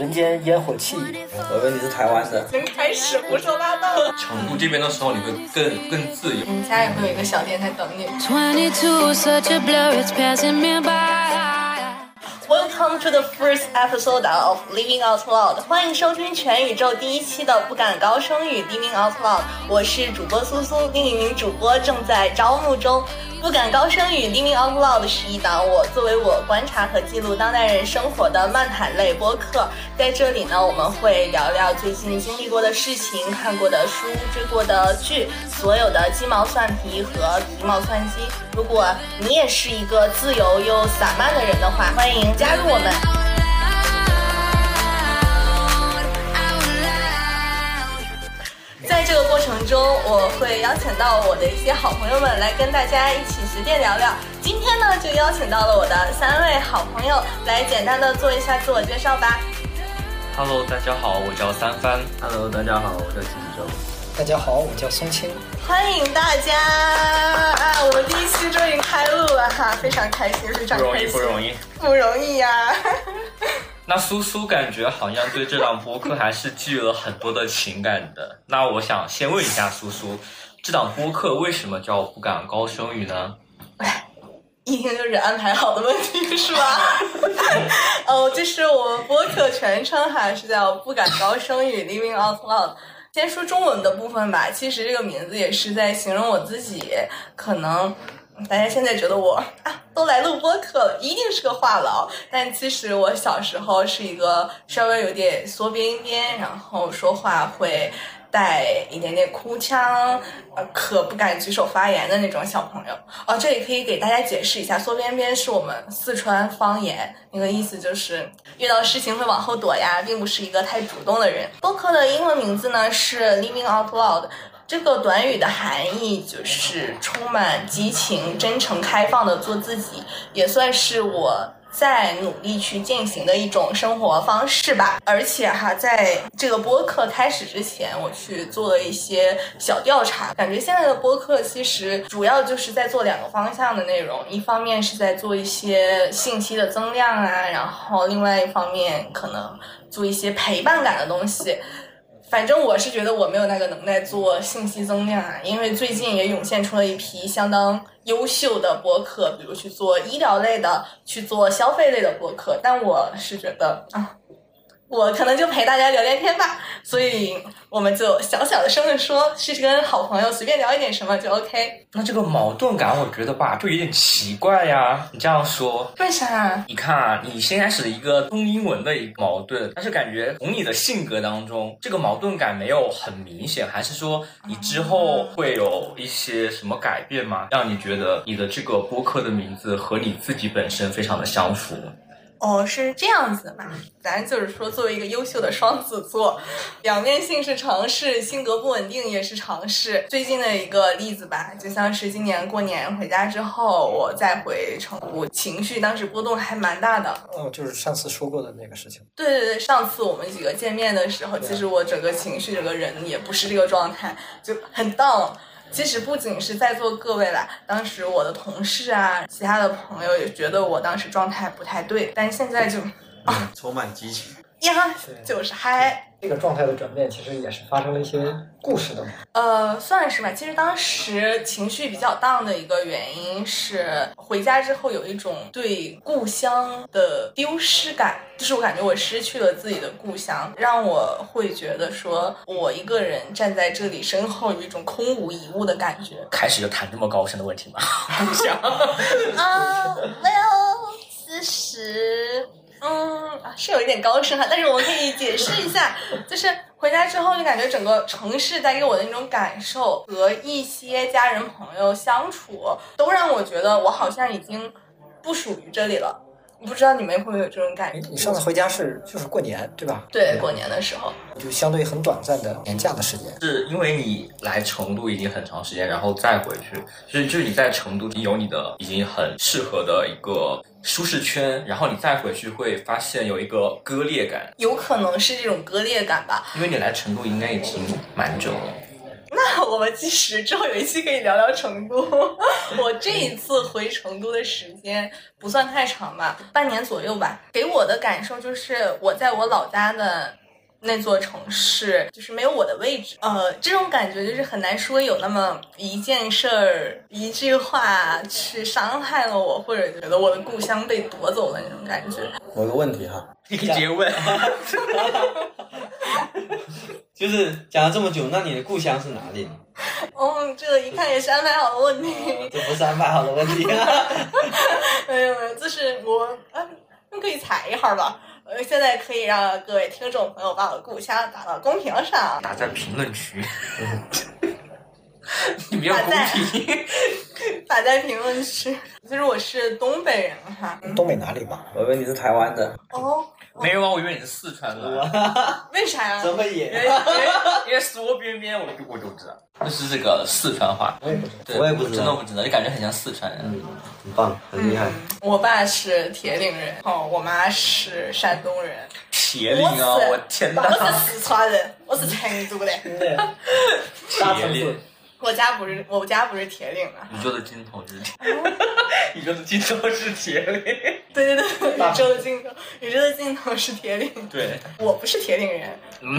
人间烟火气。我以为你是台湾的。先开始胡说八道了。成都这边的时候，你会更更自由。你家也会有一个小店在等你。22, such a blur, it's passing me by. Welcome to the first episode of Living Out Loud，欢迎收听全宇宙第一期的不敢高声语 Living Out Loud。我是主播苏苏，另一名主播正在招募中。不敢高声语 Living Out Loud 是一档我作为我观察和记录当代人生活的漫谈类播客。在这里呢，我们会聊聊最近经历过的事情、看过的书、追过的剧，所有的鸡毛蒜皮和皮毛蒜鸡。如果你也是一个自由又散漫的人的话，欢迎加入我们。在这个过程中，我会邀请到我的一些好朋友们来跟大家一起随便聊聊。今天呢，就邀请到了我的三位好朋友来简单的做一下自我介绍吧。Hello，大家好，我叫三帆。Hello，大家好，我叫金州。大家好，我叫松青。欢迎大家啊！我们第一期终于开录了哈，非常开心，非常不容易，不容易。不容易呀、那苏苏感觉好像对这档播客还是寄予了很多的情感的。那我想先问一下苏苏，这档播客为什么叫不敢高声语呢？一听就是安排好的问题是吧？哦，这是我们播客全称哈，是叫“不敢高声语 Living Out Loud”。先说中文的部分吧，其实这个名字也是在形容我自己。可能大家现在觉得我啊，都来录播客了，一定是个话痨。但其实我小时候是一个稍微有点缩边边，然后说话会带一点点哭腔，呃，可不敢举手发言的那种小朋友。哦，这里可以给大家解释一下，缩边边是我们四川方言，那个意思就是遇到事情会往后躲呀，并不是一个太主动的人。播客的英文名字呢是 Living Out Loud。这个短语的含义就是充满激情、真诚、开放的做自己，也算是我在努力去践行的一种生活方式吧。而且哈，在这个播客开始之前，我去做了一些小调查，感觉现在的播客其实主要就是在做两个方向的内容，一方面是在做一些信息的增量啊，然后另外一方面可能做一些陪伴感的东西。反正我是觉得我没有那个能耐做信息增量啊，因为最近也涌现出了一批相当优秀的博客，比如去做医疗类的，去做消费类的博客。但我是觉得啊，我可能就陪大家聊聊天吧，所以我们就小小的声的说，是跟好朋友随便聊一点什么就 OK。那这个矛盾感，我觉得吧，就有点奇怪呀。你这样说，为啥？你看啊，你先开始一个中英文的一个矛盾，但是感觉从你的性格当中，这个矛盾感没有很明显，还是说你之后会有一些什么改变吗？让你觉得你的这个播客的名字和你自己本身非常的相符？哦，是这样子嘛？咱就是说，作为一个优秀的双子座，两面性是常事，性格不稳定也是常事。最近的一个例子吧，就像是今年过年回家之后，我再回成都，情绪当时波动还蛮大的。哦，就是上次说过的那个事情。对对对，上次我们几个见面的时候，其实我整个情绪、整个人也不是这个状态，就很 down。其实不仅是在座各位啦，当时我的同事啊，其他的朋友也觉得我当时状态不太对，但现在就啊充满激情。呀，就是嗨。这个状态的转变，其实也是发生了一些故事的嘛。呃，算是吧。其实当时情绪比较荡的一个原因是，回家之后有一种对故乡的丢失感，就是我感觉我失去了自己的故乡，让我会觉得说我一个人站在这里，身后有一种空无一物的感觉。开始就谈这么高深的问题吗？不想。啊，well，其实，嗯，啊是有一点高深哈，但是我们可以解释一下，就是回家之后就感觉整个城市带给我的那种感受，和一些家人朋友相处，都让我觉得我好像已经不属于这里了。不知道你们会不会有这种感觉？你你上次回家是就是过年对吧？对，过年的时候，就相对很短暂的年假的时间。是因为你来成都已经很长时间，然后再回去，就是就是你在成都已经有你的已经很适合的一个舒适圈，然后你再回去会发现有一个割裂感，有可能是这种割裂感吧。因为你来成都应该已经蛮久了。那我们计时之后有一期可以聊聊成都。我这一次回成都的时间不算太长吧，半年左右吧。给我的感受就是我在我老家的那座城市，就是没有我的位置。呃，这种感觉就是很难说有那么一件事儿、一句话去伤害了我，或者觉得我的故乡被夺走了那种感觉。我有个问题哈，你可以直接问。就是讲了这么久，那你的故乡是哪里呢？哦，这个一看也是安排好的问题。这不是安排好的问题啊！没有没有，就是我啊，你可以猜一下吧。呃，现在可以让各位听众朋友把我的故乡打到公屏上。打在评论区。你不要公屏。打在评论区。其实我是东北人哈。东北哪里嘛？我以为你是台湾的。哦。没有啊，我以为你是四川的。为啥呀？怎么也？因为因为缩边边，我就我就知道，那是这个四川话。我也不知道，我也不知道，真的不知道，就感觉很像四川人。嗯，很棒，很厉害。我爸是铁岭人，哦，我妈是山东人。铁岭啊！我天哪！我是四川人，我是成都的。铁岭。我家不是，我家不是铁岭的。宇宙的尽头是铁，宇宙的尽头是铁岭。对对对，宇宙的尽头，宇宙的尽头是铁岭。对，我不是铁岭人。嗯，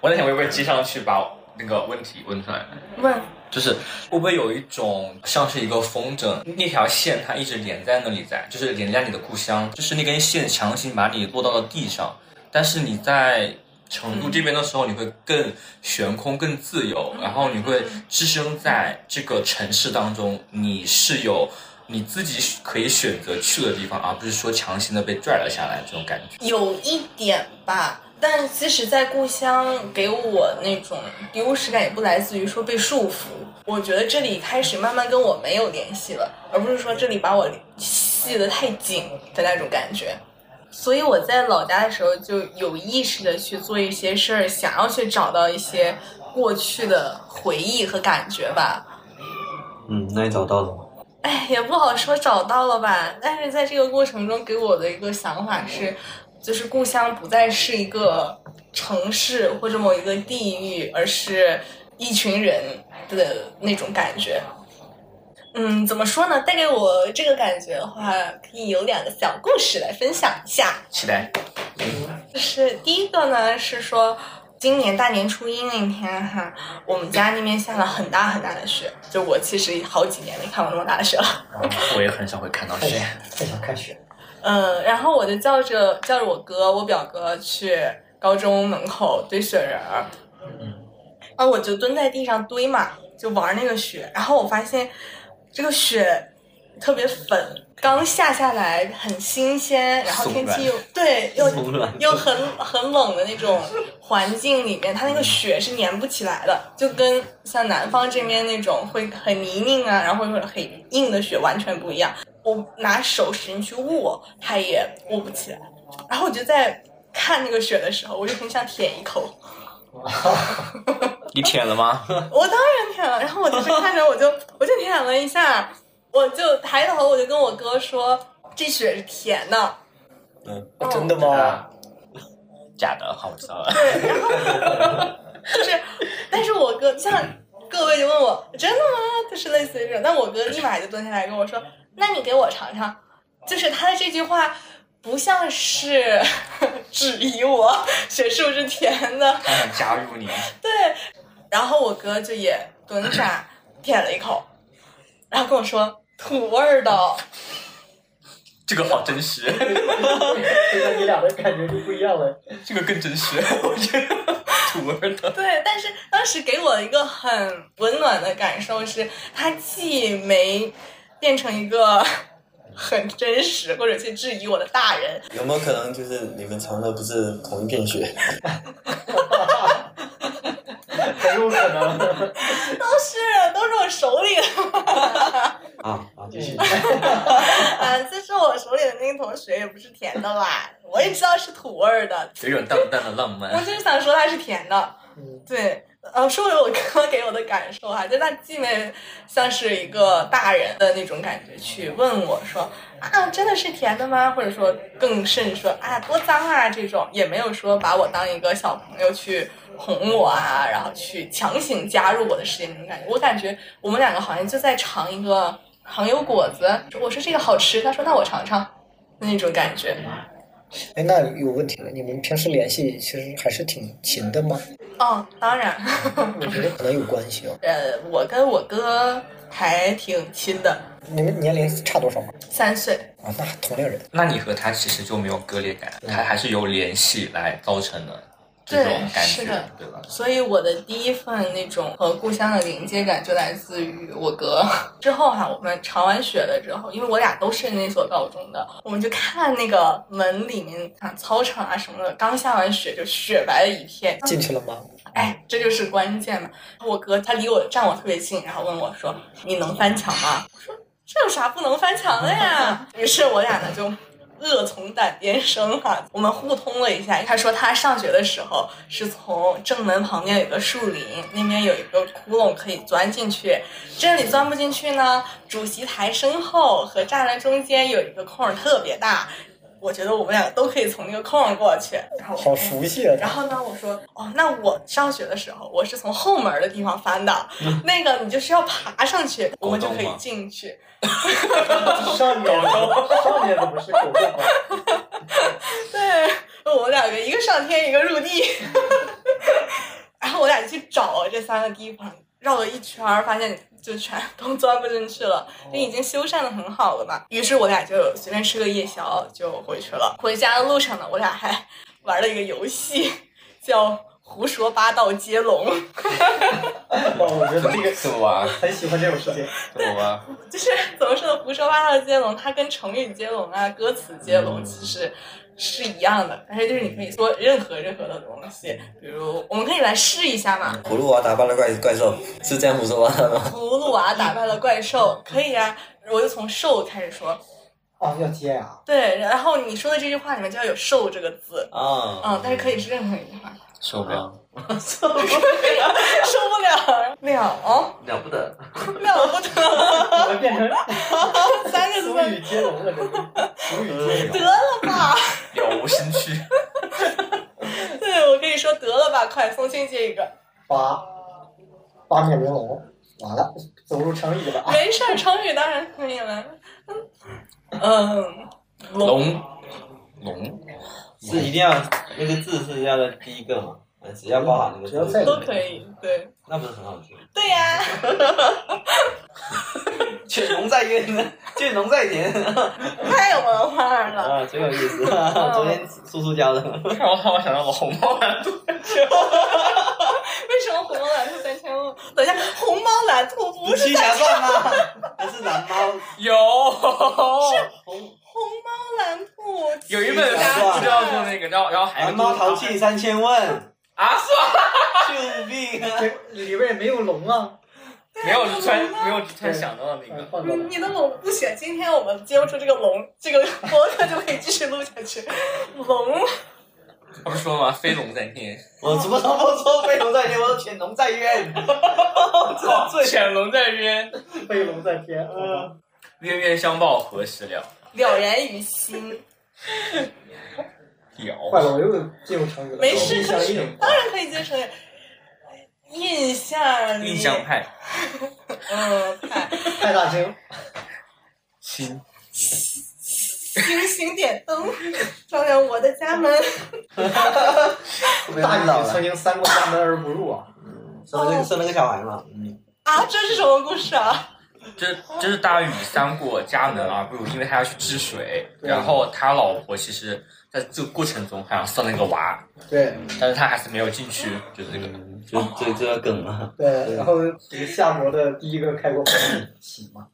我在想会不会接上去把那个问题问出来。问，就是会不会有一种像是一个风筝，那条线它一直连在那里，在就是连在你的故乡，就是那根线强行把你落到了地上，但是你在。成都这边的时候，你会更悬空、更自由，然后你会置身在这个城市当中，你是有你自己可以选择去的地方，而不是说强行的被拽了下来这种感觉。有一点吧，但其实，在故乡给我那种丢失感，也不来自于说被束缚。我觉得这里开始慢慢跟我没有联系了，而不是说这里把我系得太紧的那种感觉。所以我在老家的时候就有意识的去做一些事儿，想要去找到一些过去的回忆和感觉吧。嗯，那你找到了吗？哎，也不好说找到了吧。但是在这个过程中，给我的一个想法是，就是故乡不再是一个城市或者某一个地域，而是一群人的那种感觉。嗯，怎么说呢？带给我这个感觉的话，可以有两个小故事来分享一下。期待。就是第一个呢，是说今年大年初一那天哈，我们家那边下了很大很大的雪，就我其实好几年没看过那么大的雪了。我也很少会看到雪，很想看雪。嗯，然后我就叫着叫着我哥、我表哥去高中门口堆雪人儿。嗯。啊，我就蹲在地上堆嘛，就玩那个雪，然后我发现。这个雪特别粉，刚下下来很新鲜，然后天气又对又又很很冷的那种环境里面，它那个雪是粘不起来的，就跟像南方这边那种会很泥泞啊，然后会很硬的雪完全不一样。我拿手使劲去握，它也握不起来。然后我就在看那个雪的时候，我就很想舔一口。你舔了吗？我当然舔了，然后我就是看着我就我就舔了一下，我就抬头我就跟我哥说，这血是甜的。嗯，真的吗？假的，好，我知道了。对，然后 就是，但是我哥像各位就问我真的吗？就是类似于这种，但我哥立马就蹲下来跟我说，那你给我尝尝。就是他的这句话。不像是质疑我血是不是甜的，他想加入你。对，然后我哥就也蹲下舔了一口，然后跟我说土味儿的。这个好真实，现在你俩的感觉就不一样了。这个更真实，我觉得土味儿的。对，但是当时给我一个很温暖的感受是，他既没变成一个。很真实，或者去质疑我的大人，有没有可能就是你们藏的不是同一片雪？很有可能，都是都是我手里的。啊啊，继续。啊，这是我手里的那桶水，也不是甜的啦，我也知道是土味儿的，有种淡淡的浪漫。我就是想说它是甜的，对。呃，说回我哥给我的感受哈，就他既没像是一个大人的那种感觉去问我说啊，真的是甜的吗？或者说更甚说啊，多脏啊这种，也没有说把我当一个小朋友去哄我啊，然后去强行加入我的世界那种感觉。我感觉我们两个好像就在尝一个糖油果子，我说这个好吃，他说那我尝尝，那种感觉。哎，那有问题了，你们平时联系其实还是挺勤的吗？哦，当然，我觉得可能有关系哦。呃，我跟我哥还挺亲的，你们年龄差多少吗？三岁。啊，那同龄人。那你和他其实就没有割裂感，对他还是有联系来造成的这种感觉是的，对吧？所以我的第一份那种和故乡的连接感就来自于我哥。之后哈、我们尝完雪了之后，因为我俩都是那所高中的，我们就看那个门里面啊操场啊什么的，刚下完雪就雪白的一片。进去了吗？哎，这就是关键嘛！我哥他离我站我特别近，然后问我说：“你能翻墙吗？”我说：“这有啥不能翻墙的呀？”于是我俩呢就恶从胆边生哈、我们互通了一下。他说他上学的时候是从正门旁边有个树林，那边有一个窟窿可以钻进去，这里钻不进去呢。主席台身后和栅栏中间有一个空儿特别大。我觉得我们两个都可以从那个空儿过去，然后好熟悉啊！然后呢，我说哦，那我上学的时候，我是从后门的地方翻的，那个你就是要爬上去，我们就可以进去。上年上面怎么是狗洞吗？对，我们两个一个上天，一个入地，然后我俩就去找这三个地方，绕了一圈儿，发现就全都钻不进去了，就已经修缮的很好了嘛。于是我俩就随便吃个夜宵就回去了。回家的路上呢，我俩还玩了一个游戏，叫胡说八道接龙。哦，我觉得这个怎么玩？很喜欢这种事情。怎么玩？就是怎么说呢？胡说八道接龙，它跟成语接龙啊、歌词接龙其实是一样的，但是就是你可以说任何任何的东西，比如我们可以来试一下嘛。葫芦娃打败了怪怪兽，是这样胡说八道吗？葫芦娃打败了怪兽，可以啊，我就从兽开始说。哦，要接啊、对，然后你说的这句话里面就要有“兽”这个字，啊，嗯，但是可以是任何一句话，受不了。受不了了了不得！了不得，变 成三个字俗语接龙了，这是俗语接得。了吧？了无生趣。对，我跟你说得了吧，快，松青接一个。八八面玲珑，完了，走入成语了啊！没事儿，成语当然可以了。嗯，龙龙是一定要那个字是要在第一个嘛？呃只要包含那个只要在都可以，对，那不是很好听？对呀、犬龙在渊，见龙在田，太有文化了。啊，真有意思。昨天叔叔教的。让我让我想到我红猫蓝兔。为什么红猫蓝兔三千万？等一下，红猫蓝兔不是七侠传吗？那是蓝猫。有红红猫蓝兔。有一本书就叫做那个，然后然后还有蓝猫淘气三千问，啊，是吗？救命啊！这里边也没有龙啊，没有，就突然没有突然想到了那个。你你的龙不行，今天我们接不出这个龙，这个播客就可以继续录下去。龙，我 不是说了吗？飞龙在天，我怎么都不说，飞龙在天，我说潜龙在渊。哈哈哈潜龙在渊，飞龙在天，嗯冤冤相报何时了？了然于心。坏了，我又进入成语了。没事印象硬当然可以接成印象印象派，嗯，派派大星，星，星星点灯，照亮我的家门。大禹曾经三过家门而不入啊。生了个生了个小孩嘛，嗯，啊，这是什么故事啊？这这是大禹三过家门而不入，因为他要去治水，然后他老婆其实在这个过程中好像生了一个娃，对但是他还是没有进去，就是这个。就这这个梗嘛。对，然后这个夏国的第一个开国皇帝启嘛，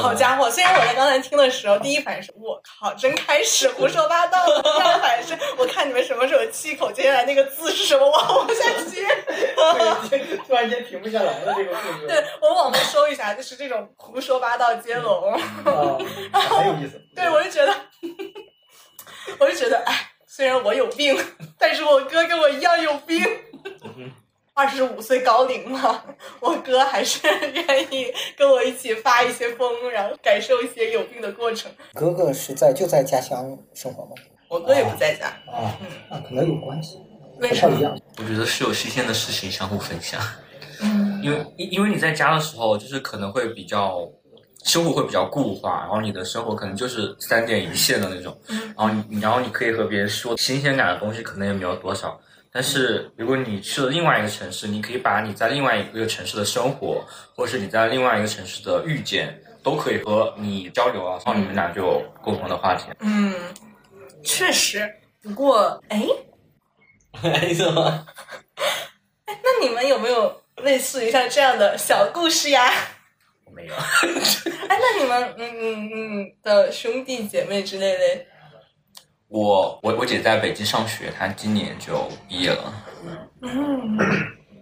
好家伙！虽然我在刚才听的时候，第一反应是我靠，真开始胡说八道了。第二反应是我看你们什么时候气口，接下来那个字是什么，我往下接。突然间停不下来了这个故事。对我往回收一下，就是这种胡说八道接龙。啊，很有意思。对，我就觉得，我就觉得，哎，虽然我有病，但是我哥跟我一样有病。二十五岁高龄了，我哥还是愿意跟我一起发一些疯，然后感受一些有病的过程。哥哥是在就在家乡生活吗？我哥也不在家，啊，那可能有关系，为什么？我觉得是有新鲜的事情相互分享，嗯因为因因为你在家的时候，就是可能会比较生活会比较固化，然后你的生活可能就是三点一线的那种，然后你然后你可以和别人说新鲜感的东西可能也没有多少。但是如果你去了另外一个城市，你可以把你在另外一个城市的生活，或者是你在另外一个城市的遇见，都可以和你交流啊，然后你们俩就有共同的话题。嗯，确实。不过，哎，哎什么？那你们有没有类似于像这样的小故事呀？我没有，哎，那你们嗯嗯嗯的兄弟姐妹之类的，我我我姐在北京上学，她今年就毕业了。嗯。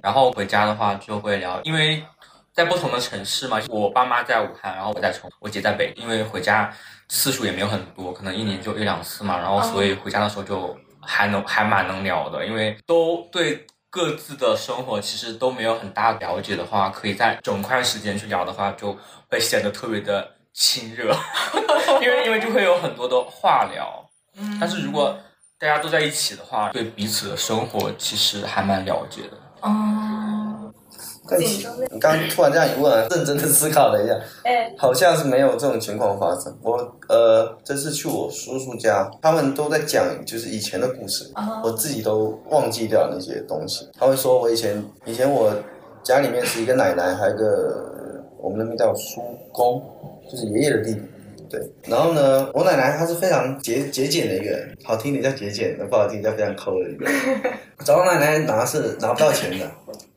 然后回家的话就会聊，因为在不同的城市嘛，我爸妈在武汉，然后我在重，我姐在北，因为回家次数也没有很多，可能一年就一两次嘛，然后所以回家的时候就还能还蛮能聊的，因为都对各自的生活其实都没有很大了解的话，可以在整块时间去聊的话，就会显得特别的亲热，因为因为就会有很多的话聊，嗯。但是如果大家都在一起的话，对彼此的生活其实还蛮了解的。哦，但紧张你刚刚突然这样一问，认真的思考了一下，哎，好像是没有这种情况发生。我呃，这次去我叔叔家，他们都在讲就是以前的故事，哦我自己都忘记掉那些东西。他会说我以前以前我家里面是一个奶奶，还有一个我们那边叫叔公，就是爷爷的弟弟。对，然后呢，我奶奶她是非常节节俭的一个人，好听点叫节俭，不好听叫非常抠的一个人。找我奶奶拿是拿不到钱的，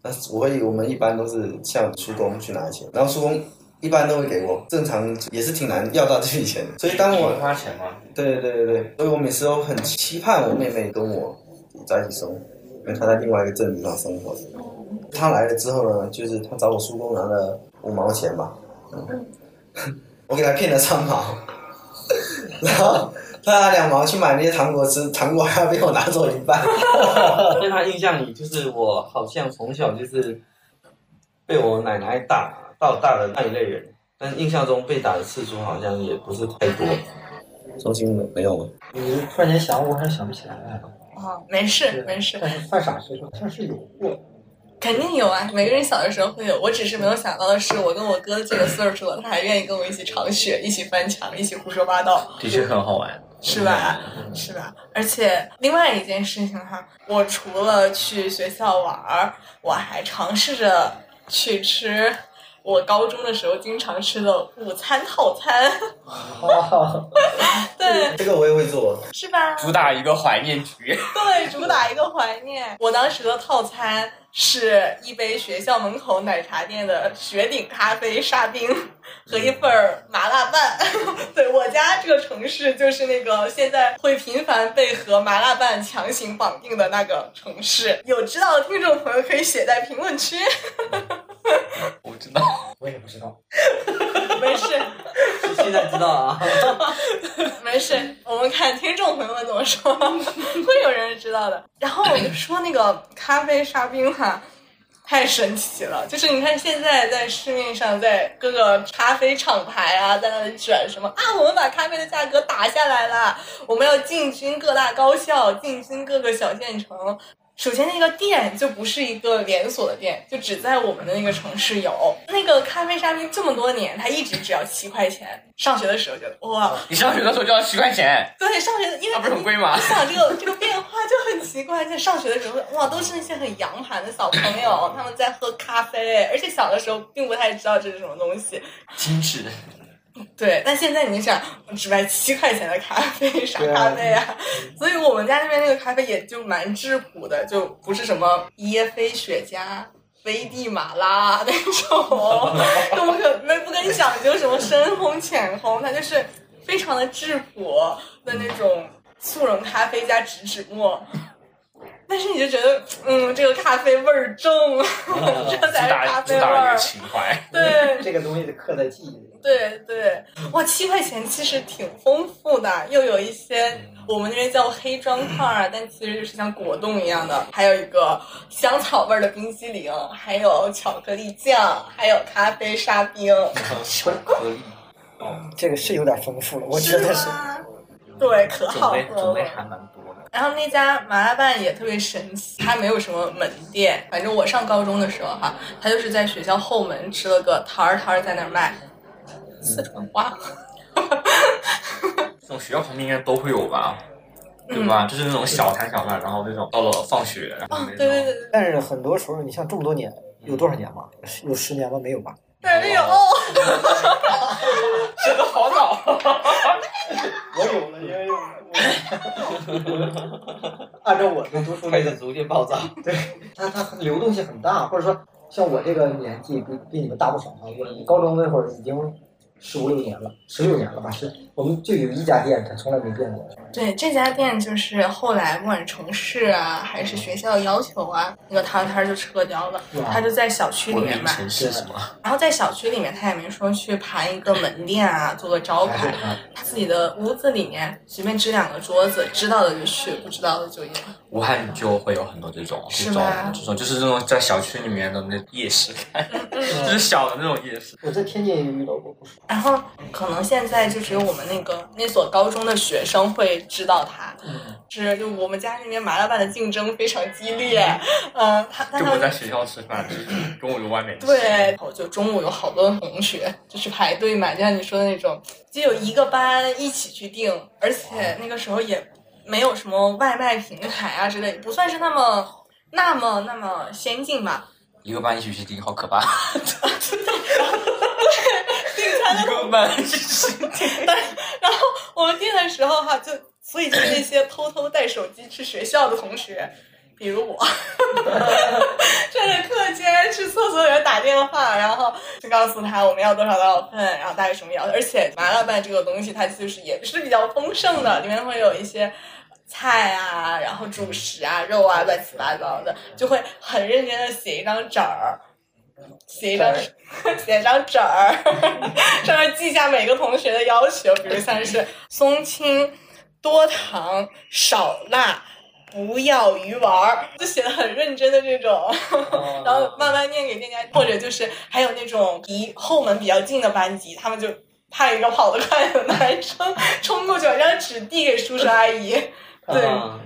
那我会我们一般都是向叔公去拿钱，然后叔公一般都会给我，正常也是挺难要到这笔钱的。所以当我零花钱吗？对对对对，所以我每次都很期盼我妹妹跟我在一起生活，因为她在另外一个镇子上生活。她来了之后呢，就是她找我叔公拿了五毛钱吧，嗯，我给她骗了三毛，然后她拿两毛去买那些糖果吃，糖果还要被我拿走一半。在他印象里，就是我好像从小就是被我奶奶打到大的那一类人，但印象中被打的次数好像也不是太多。中心没有吗？你突然间想，我还是想不起来了。哦，没事没事，但是犯傻事好像是有过。肯定有啊，每个人小的时候会有。我只是没有想到的是，我跟我哥这个岁数了，他还愿意跟我一起尝雪，一起翻墙，一起胡说八道。的确很好玩。是吧？是吧？而且另外一件事情哈，我除了去学校玩儿，我还尝试着去吃我高中的时候经常吃的午餐套餐。对，这个我也会做。是吧？主打一个怀念局，对，主打一个怀念。我当时的套餐是一杯学校门口奶茶店的雪顶咖啡沙冰和一份儿麻辣拌。对我家这个城市就是那个现在会频繁被和麻辣拌强行绑定的那个城市。有知道的听众朋友可以写在评论区。我知道。我也不知道。没事，现在知道啊。没事，我们看听众朋友们怎么说，会有人知道的。然后我就说那个咖啡沙冰哈、太神奇了！就是你看现在在市面上，在各个咖啡厂牌啊，在那里卷什么啊，我们把咖啡的价格打下来了，我们要进军各大高校，进军各个小县城。首先，那个店就不是一个连锁的店，就只在我们的那个城市有。那个咖啡沙冰这么多年，它一直只要七块钱。上学的时候觉得哇，你上学的时候就要七块钱，对，上学的因为它不是很贵吗你？想这个这个变化就很奇怪，在上学的时候，哇，都是那些很洋盘的小朋友，他们在喝咖啡，而且小的时候并不太知道这是什么东西。精致。对，但现在你想，只卖七块钱的咖啡，啥咖啡啊？所以我们家那边那个咖啡也就蛮质朴的，就不是什么椰菲雪茄。飞地马拉那种，根本可没不跟你讲究什么深烘浅烘，它就是非常的质朴的那种速溶咖啡加植脂末。但是你就觉得，嗯，这个咖啡味儿重，这才是咖啡味儿打一个。情怀。对，这个东西刻在记忆里。对对，哇，七块钱其实挺丰富的，又有一些我们那边叫黑砖块儿啊，但其实就是像果冻一样的，还有一个香草味儿的冰激凌，还有巧克力酱，还有咖啡沙冰，巧克力这个是有点丰富了，我觉得？对，可好喝类种类了。还蛮多的。然后那家麻辣拌也特别神奇，它没有什么门店。反正我上高中的时候哈，它就是在学校后门吃了个摊儿，摊儿在那儿卖四川话。这种学校旁边应该都会有吧？对吧？就是那种小摊小贩，然后那种到了放学，然后哦那，种对对对对，但是很多时候，你像这么多年，有多少年嘛？有十年吗？没有吧？没有。真的好早。我有了，因为 按照我的读书那个，开始逐渐爆炸。它它流动性很大，或者说像我这个年纪比比你们大不少啊。我高中那会儿已经十五六年了，十六年了吧？是我们就有一家店，它从来没变过。对，这家店就是后来不管是城市啊，还是学校要求啊，那个摊摊就撤掉了，他就在小区里面卖。是吗？然后在小区里面，他也没说去盘一个门店啊，做个招牌。他自己的屋子里面随便支两个桌子，知道的就去，不知道的就也。武汉就会有很多这种这种是吗这种，就是这种在小区里面的那夜市，就是小的那种夜市。我在天津也遇到过不少。然后可能现在就只有我们那个那所高中的学生会知道他，是就我们家那边麻辣拌的竞争非常激烈，嗯，他但他们在学校吃饭，就是中午就外面吃。对，就中午有好多同学就去排队买，就像你说的那种，就有一个班一起去订，而且那个时候也没有什么外卖平台啊之类，不算是那么那么那么先进吧。一个班一起去订，好可怕。订餐一个班一起去订，然后我们订的时候哈，就所以就是那些偷偷带手机去学校的同学，比如我，趁着课间去厕所里面打电话，然后就告诉他我们要多少多少份，然后大概什么要。而且麻辣拌这个东西，它就是也是比较丰盛的，里面会有一些。菜啊，然后主食啊，肉啊，乱七八糟的，就会很认真的写一张纸儿，写一张 写一张纸儿，上面记下每个同学的要求，比如像是松青、多糖、少辣。不要鱼丸儿，就写的很认真的这种，然后慢慢念给店家，或者就是还有那种离后门比较近的班级，他们就派一个跑得快的男生冲过去把张纸递给叔叔阿姨，对，啊，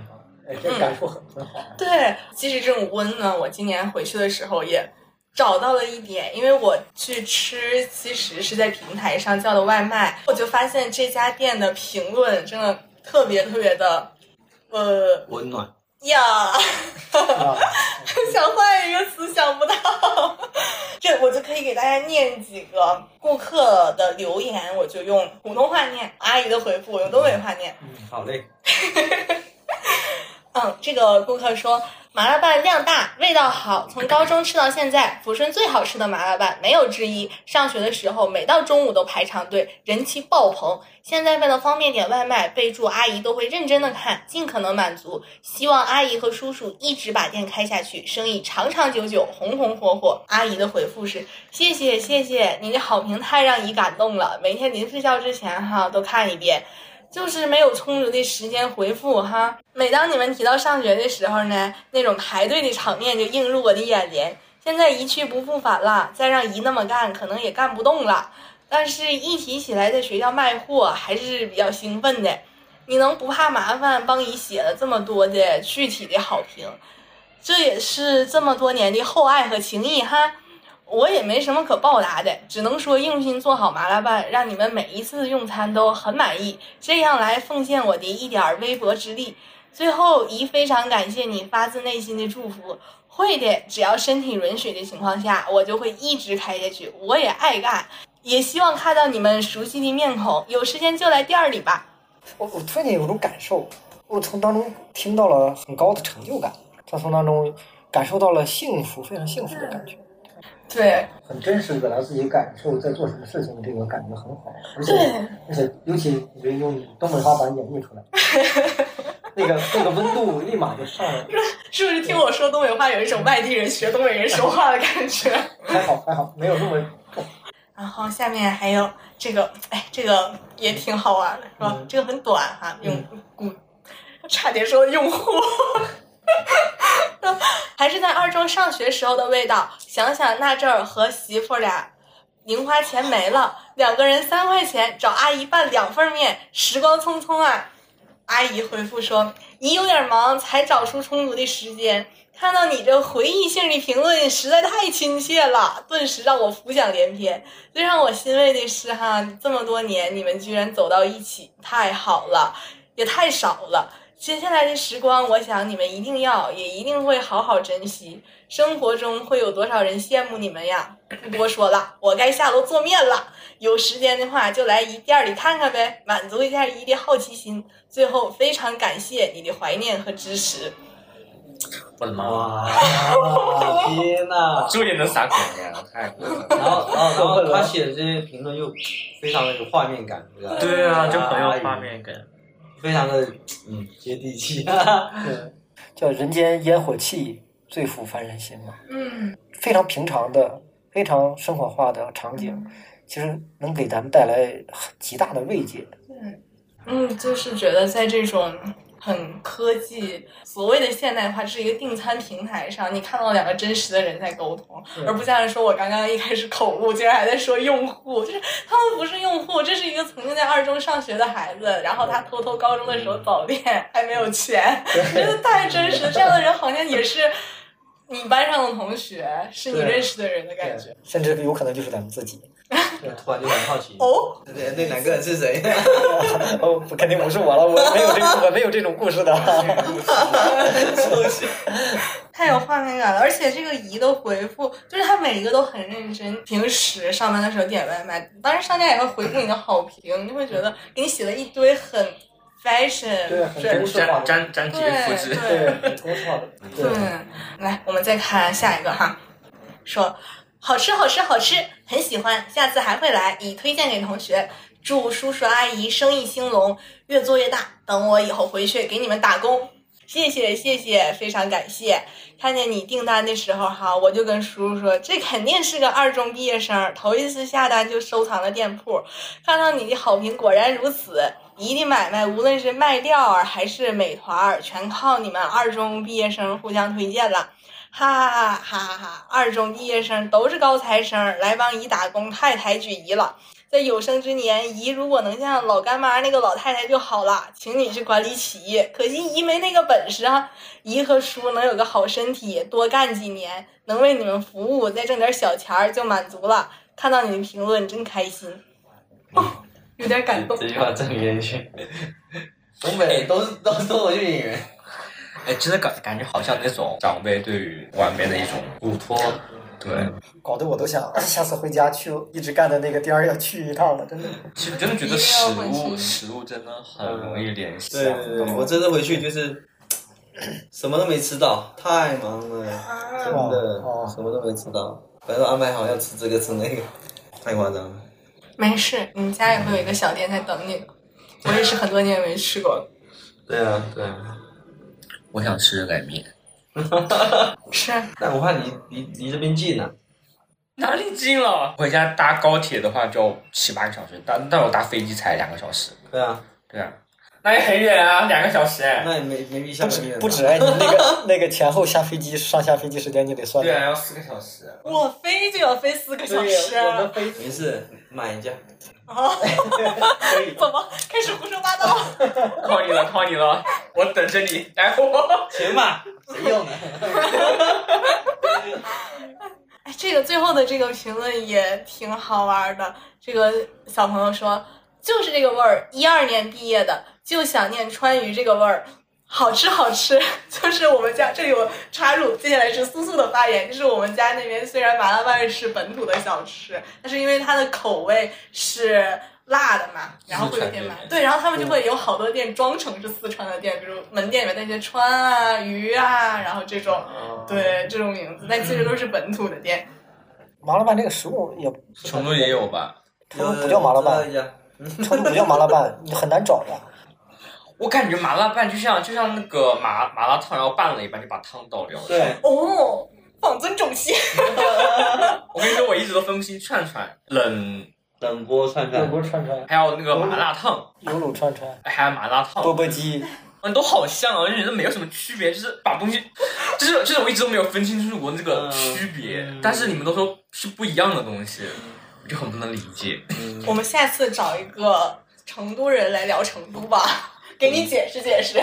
哎，这感触很很好。对，其实这种温暖，我今年回去的时候也找到了一点，因为我去吃，其实是在平台上叫的外卖，我就发现这家店的评论真的特别特别的，呃温暖。呀，啊 想换一个词想不到，这我就可以给大家念几个顾客的留言，我就用普通话念，阿姨的回复我用东北话念。嗯好嘞，嗯，这个顾客说麻辣拌量大，味道好，从高中吃到现在，抚顺最好吃的麻辣拌没有之一。上学的时候，每到中午都排长队，人气爆棚。现在为了方便点外卖，备注阿姨都会认真的看，尽可能满足。希望阿姨和叔叔一直把店开下去，生意长长久久，红红火火。阿姨的回复是：谢谢谢谢，您的好评太让姨感动了，每天临睡觉之前哈都看一遍。就是没有充足的时间回复哈。每当你们提到上学的时候呢，那种排队的场面就映入我的眼帘。现在一去不复返了，再让姨那么干，可能也干不动了。但是，一提起来在学校卖货，还是比较兴奋的。你能不怕麻烦帮姨写了这么多的具体的好评，这也是这么多年的厚爱和情谊哈。我也没什么可报答的，只能说用心做好麻辣拌，让你们每一次用餐都很满意，这样来奉献我的一点儿微薄之力。最后，姨非常感谢你发自内心的祝福，会的，只要身体允许的情况下，我就会一直开下去。我也爱干，也希望看到你们熟悉的面孔，有时间就来店儿里吧。我我突然间有种感受，我从当中听到了很高的成就感，他从当中感受到了幸福，非常幸福的感觉，对，很真实的表达自己感受，在做什么事情的这个感觉很好，而且而且尤其我觉得用东北话把它演绎出来，那个那个温度立马就上来了，是不是听我说东北话有一种外地人学东北人说话的感觉？还好还好，没有那么重。后下面还有这个，哎，这个也挺好玩的，是吧？嗯这个很短哈，用古，差点说用户。还是在二中上学时候的味道。想想那阵儿和媳妇俩，零花钱没了，两个人三块钱，找阿姨拌两份面，时光匆匆啊。阿姨回复说：“姨有点忙，才找出充足的时间。看到你这回忆性的评论，实在太亲切了，顿时让我浮想联翩。最让我欣慰的是，哈，这么多年你们居然走到一起，太好了，也太少了。接下来的时光，我想你们一定要，也一定会好好珍惜。生活中会有多少人羡慕你们呀？不多说了，我该下楼做面了。有时间的话，就来姨店里看看呗，满足一下姨的好奇心。最后，非常感谢你的怀念和支持。我的妈！哇，天呐！这也能撒狗粮，太过分了。然后，然后，然后他写的这些评论又非常的有画面感，对吧？对啊，就很有画面感。非常的嗯接地气。啊 叫人间烟火气，最抚凡人心嘛。嗯，非常平常的、非常生活化的场景，其实能给咱们带来极大的慰藉。嗯嗯，就是觉得在这种很科技、所谓的现代化，是一个订餐平台上，你看到两个真实的人在沟通，而不像是说我刚刚一开始口误，竟然还在说用户，就是他们不是用户，这是一个曾经在二中上学的孩子，然后他偷偷高中的时候早恋，还没有钱，真的太真实了。这样的人好像也是你班上的同学，是你认识的人的感觉。甚至有可能就是咱们自己。突然就很好奇。哦，那那两个人是谁？哦，不肯定不是我了，我没有这个，我没有这种故事的。太有画面感了，而且这个姨的回复，就是他每一个都很认真。平时上班的时候点外卖，当然商家也会回复你的好评，你会觉得给你写了一堆很 fashion，对很对公式化粘粘粘贴复制。对对，公式化的。对，来，我们再看下一个哈，说好吃好吃好吃，很喜欢，下次还会来，已推荐给同学。祝叔叔阿姨生意兴隆，越做越大。等我以后回去给你们打工。谢谢谢谢，非常感谢。看见你订单的时候哈，我就跟叔叔说，这肯定是个二中毕业生，头一次下单就收藏了店铺。看到你的好评，果然如此。姨的买卖，无论是卖料儿还是美团，全靠你们二中毕业生互相推荐了。哈哈哈哈哈！二中毕业生都是高材生，来帮姨打工太抬举姨了。在有生之年，姨如果能像老干妈那个老太太就好了，请你去管理企业。可惜姨没那个本事啊。姨和叔能有个好身体，多干几年，能为你们服务，再挣点小钱儿就满足了。看到你的评论真开心，哦，有点感动。这句话真严肃。东北都是都是脱口秀演员，哎，真的感感觉好像那种长辈对于晚辈的一种嘱托。对，搞得我都想下次回家去一直干的那个店儿要去一趟了，真的。其实真的觉得食物食物真的很容易联系。对对对，我这次回去就是什么都没吃到，太忙了，真的哦什么都没吃到。本来都安排好要吃这个吃那个，太夸张了。没事，你们家也会有一个小店在等你。我也是很多年没吃过了。对啊，对啊。我想吃热干面，是，但我怕离离离这边近呢。哪里近了？回家搭高铁的话就要七八个小时，但但我搭飞机才两个小时。对啊，对啊，那也很远啊，两个小时哎。那也没没比下不止个面不止哎，你那个 那个前后下飞机上下飞机时间你得算对啊，要四个小时。我飞就要飞四个小时，我们飞没事，买一架。啊，怎么开始胡说八道？靠你了，靠你了，我等着你来我。钱嘛，谁用呢？哎，这个最后的这个评论也挺好玩的。这个小朋友说，就是这个味儿，一二年毕业的，就想念川渝这个味儿。好吃好吃，就是我们家这里有插入，接下来是苏苏的发言。就是我们家那边虽然麻辣拌是本土的小吃，但是因为它的口味是辣的嘛，然后会有点麻。对，然后他们就会有好多店装成是四川的店，比如门店里面那些川啊、鱼啊，然后这种，对这种名字，但其实都是本土的店。麻辣拌这个食物也成都也有吧？成都不叫麻辣拌。成都不叫麻辣拌，你很难找的。我感觉麻辣拌就像就像那个麻麻辣烫，然后拌了一半就把汤倒掉了。对，哦，放尊重些。我跟你说，我一直都分不清串串、冷，冷锅串串，冷，锅串串、还有那个麻辣烫，油卤串串，还有麻辣烫，钵钵鸡，嗯，都好像啊，我就觉得没有什么区别，就是把东西，就是就是我一直都没有分清楚过这个区别，嗯但是你们都说是不一样的东西，我就很不能理解。我们下次找一个成都人来聊成都吧，给你解释解释，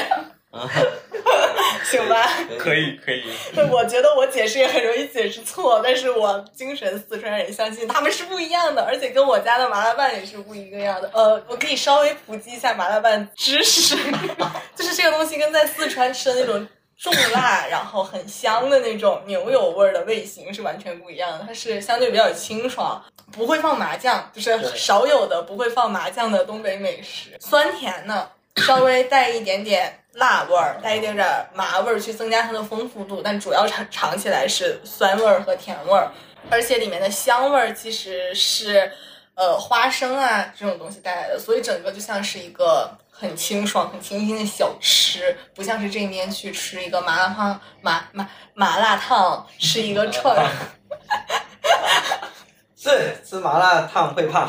行吧？可以可以，我觉得我解释也很容易解释错，但是我精神四川人相信他们是不一样的，而且跟我家的麻辣拌也是不一个样的。呃，我可以稍微普及一下麻辣拌知识，就是这个东西跟在四川吃的那种重辣，然后很香的那种牛油味儿的味型是完全不一样的。它是相对比较清爽，不会放麻酱，就是少有的不会放麻酱的东北美食，酸甜呢。稍微带一点点辣味儿，带一点点麻味儿，去增加它的丰富度，但主要尝尝起来是酸味儿和甜味儿，而且里面的香味儿其实是呃花生啊这种东西带来的，所以整个就像是一个很清爽、很清新的小吃，不像是这边去吃一个麻辣烫、麻麻麻辣烫，吃一个串儿。是吃麻辣烫会胖，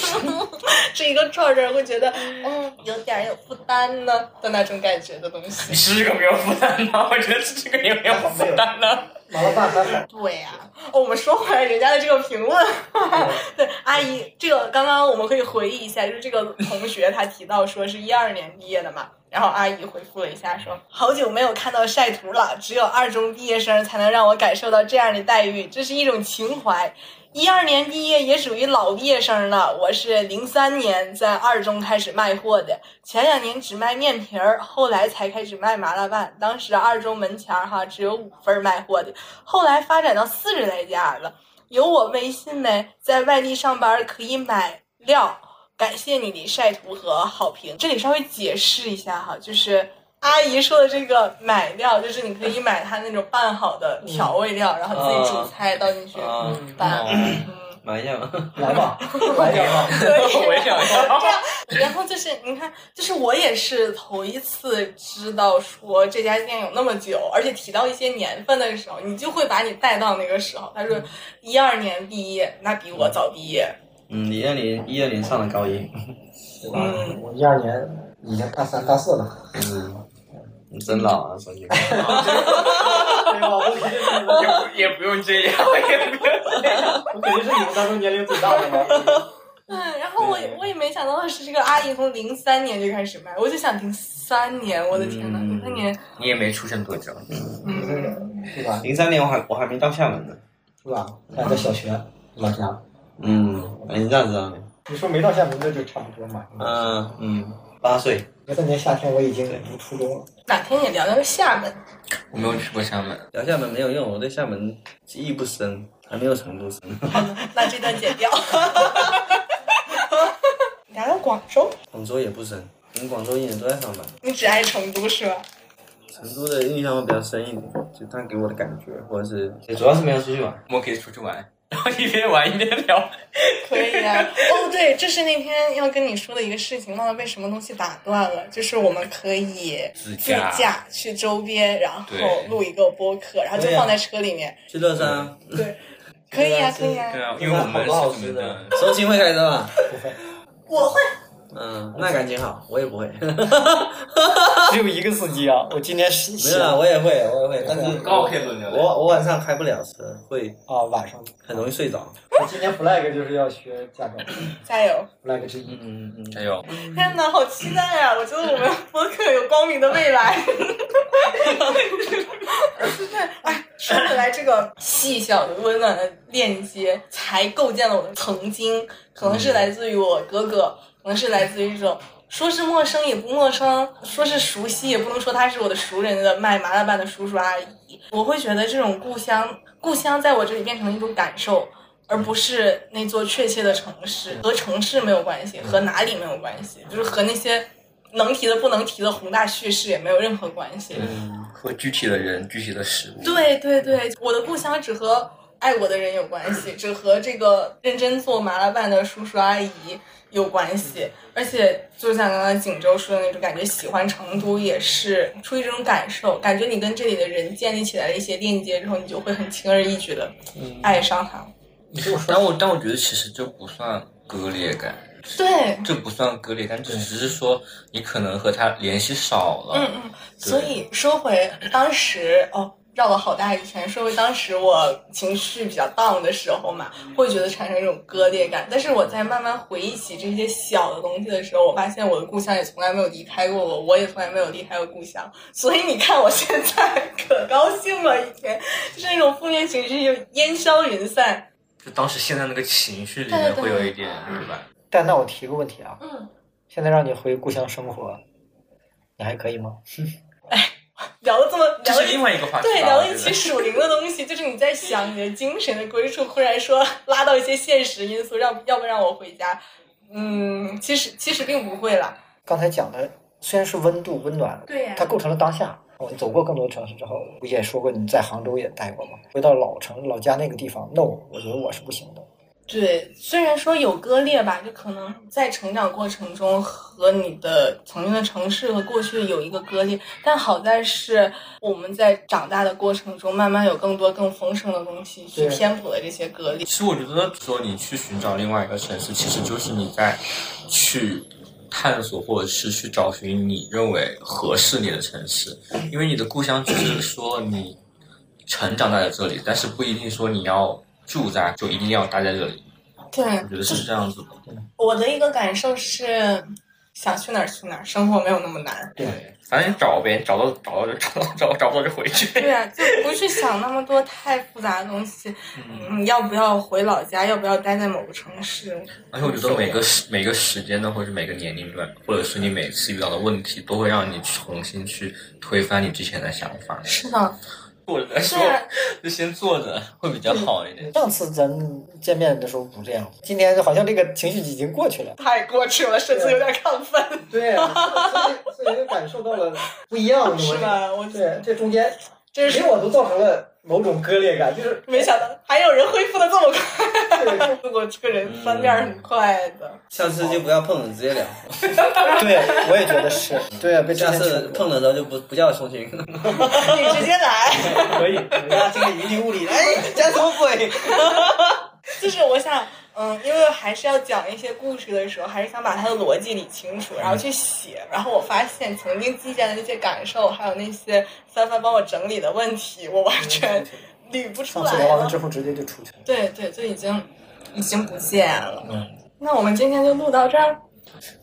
吃一个串儿儿会觉得，嗯，有点有负担呢的那种感觉的东西你。吃这个没有负担吗？我觉得吃这个也没有负担呢。麻辣拌还好。对呀、哦我们说回来人家的这个评论，对阿姨，这个刚刚我们可以回忆一下，就是这个同学他提到说是一二年毕业的嘛，然后阿姨回复了一下说，好久没有看到晒图了，只有二中毕业生才能让我感受到这样的待遇，这是一种情怀。一二年毕业也属于老毕业生了，我是零三年在二中开始卖货的，前两年只卖面皮儿，后来才开始卖麻辣拌。当时二中门前儿哈只有五份儿卖货的，后来发展到四十来家了。有我微信没，在外地上班可以买料。感谢你的晒图和好评。这里稍微解释一下哈，就是阿姨说的这个买料，就是你可以买它那种拌好的调味料，然后自己煮菜倒进去啊拌。嗯买 一下吧。来吧，来一吧。我也想要。这样，然后就是你看，就是我也是头一次知道说这家店有那么久，而且提到一些年份的时候，你就会把你带到那个时候。他说一二年毕业，那比我早毕业。嗯，一二年一二年上的高一，对吧？我一二年已经大三大四了，嗯，你真老啊，说句 话。对吧？我肯定是你们，也不也不用这样，也不用这样。我肯定是你们当中年龄最大的嘛。嗯，然后我也我也没想到的是，这个阿姨从零三年就开始卖，我就想零三年，我的天呐，嗯零三年，你也没出生多久，嗯，对吧？零三年我还我还没到厦门呢。是吧？还在小学老家。嗯，你这样知道的。你说没到厦门，那就差不多嘛。嗯嗯，八岁。零三年夏天我已经读初中了。哪天也聊聊厦门。我没有去过厦门。聊厦门没有用，我对厦门记忆不深，还没有成都深。那这段剪掉。聊聊广州，广州也不深，我们广州一年都在上班。你只爱成都是吧？成都的印象会比较深一点，就他给我的感觉，或者是主要是没有出去玩。我们可以出去玩，然后一边玩一边聊。可以啊。哦，对，这是那天要跟你说的一个事情，忘了被什么东西打断了。就是我们可以自自驾驾去周边，然后录一个播客，然后就放在车里面。去乐山啊，对，可以啊，可以啊对。啊，因为我们是你们的。收心会开车吗？不会，我会。嗯，那感情好，我也不会。只有一个司机啊！我今天是没有啊，我也会，我也会，但是刚好可以轮流我我晚上开不了车，会啊，晚上很容易睡着。我今年 flag 就是要学驾照 加油！，flag 之一。嗯嗯加油！天哪，好期待啊！我觉得我们 播客有光明的未来。哎，说回来，这个细小的温暖的链接，才构建了我的曾经，可能是来自于我哥哥，可能是来自于这种。说是陌生也不陌生，说是熟悉也不能说他是我的熟人的卖麻辣拌的叔叔阿姨。我会觉得这种故乡，故乡在我这里变成了一种感受，而不是那座确切的城市。和城市没有关系，和哪里没有关系，就是和那些能提的不能提的宏大叙事也没有任何关系。嗯和具体的人、具体的事物。对对对，我的故乡只和爱我的人有关系，只和这个认真做麻辣拌的叔叔阿姨有关系。而且就像刚刚锦州说的那种感觉，喜欢成都也是出于这种感受，感觉你跟这里的人建立起来了一些链接之后，你就会很轻而易举的爱上他。你这么说，但我但我觉得其实这不算割裂感，对，这不算割裂感，只是说你可能和他联系少了。嗯嗯，所以说回当时哦，绕了好大一圈。说回当时我情绪比较 down 的时候嘛，会觉得产生一种割裂感。但是我在慢慢回忆起这些小的东西的时候，我发现我的故乡也从来没有离开过我，我也从来没有离开过故乡。所以你看，我现在 可高兴了，一天就是那种负面情绪就烟消云散。就当时现在那个情绪里对对面会有一点，对吧？但那我提个问题啊，嗯，现在让你回故乡生活，你还可以吗？聊了这么这是聊了另外一个话题。对，聊了一我觉得期属灵的东西，就是你在想你的精神的归处，忽然说拉到一些现实因素，让要不让我回家？嗯，其实其实并不会啦。刚才讲的虽然是温度温暖，对呀它构成了当下。我走过更多城市之后，不也说过你在杭州也待过吗？回到老城老家那个地方，no，我觉得我是不行的。对，虽然说有割裂吧，就可能在成长过程中和你的曾经的城市和过去有一个割裂，但好在是我们在长大的过程中，慢慢有更多更丰盛的东西去填补了这些割裂。其实我觉得说你去寻找另外一个城市，其实就是你在去探索或者是去找寻你认为合适你的城市，因为你的故乡只是说你成长在了这里，但是不一定说你要住在就一定要待在这里。对，我觉得是这样子的。我的一个感受是，想去哪儿去哪儿，生活没有那么难。对，反正你找呗，找到找到就找到，找找不到就回去。对啊，就不去想那么多太复杂的东西。嗯，要不要回老家？要不要待在某个城市？而且我觉得每个时每个时间段，或者是每个年龄段，或者是你每次遇到的问题，都会让你重新去推翻你之前的想法。是的，坐着再说就先坐着会比较好一点。上次咱见面的时候不这样，今天好像这个情绪已经过去了。太过去了，甚至有点亢奋，对，所以所以就感受到了不一样 是。吧？我对，这中间真是给我都造成了某种割裂感，就是没想到还有人恢复的这么快。对 我这个人翻面儿很快的。下次就不要碰了，直接聊。对，我也觉得是，对啊，被下次碰的时候就不不叫重新。你直接来，可以，大家今天云里雾里，哎，讲什么鬼？就是我想，嗯，因为还是要讲一些故事的时候，还是想把它的逻辑理清楚，然后去写。然后我发现曾经记下的那些感受，还有那些三番帮我整理的问题，我完全捋不出来上次聊完了了。之后直接就出去了。对对，就已经已经不见了。嗯，那我们今天就录到这儿，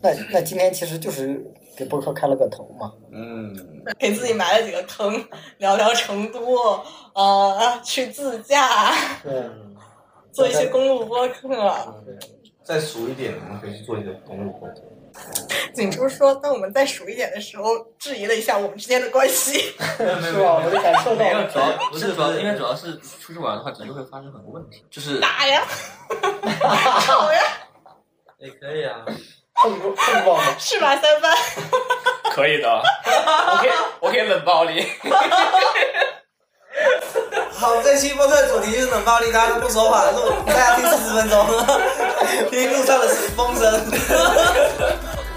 那那今天其实就是给播客开了个头嘛。嗯，给自己埋了几个坑，聊聊成都，呃，去自驾，对，做一些公路播客。再熟一点，我们可以去做一些公路播客。景初说，当我们再熟一点的时候，质疑了一下我们之间的关系。是吧？我就感受到没有，了主。要不是主要，因为主要是出去玩的话，绝对会发生很多问题。就是打呀，吵呀，也可以啊。碰碰碰撞的，是吧，三番？可以的，我可以我可以冷暴力。好，这期播客主题就是冷暴力，大家都不说话，录 大家听四十分钟，听路上的风声。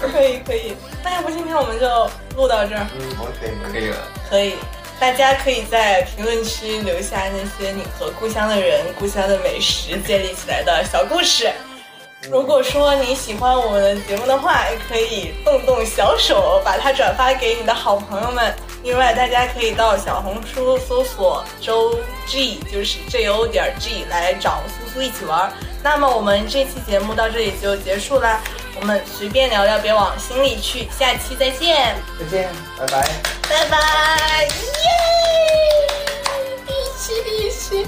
可以可以，那要不今天我们就录到这儿，嗯可以可以了，可以。大家可以在评论区留下那些你和故乡的人、故乡的美食建立起来的小故事。如果说你喜欢我们的节目的话，也可以动动小手把它转发给你的好朋友们。另外，大家可以到小红书搜索周 G，就是 J O 点 G 来找苏苏一起玩。那么我们这期节目到这里就结束啦，我们随便聊聊，别往心里去。下期再见，再见，拜拜。拜拜，耶！一起一起。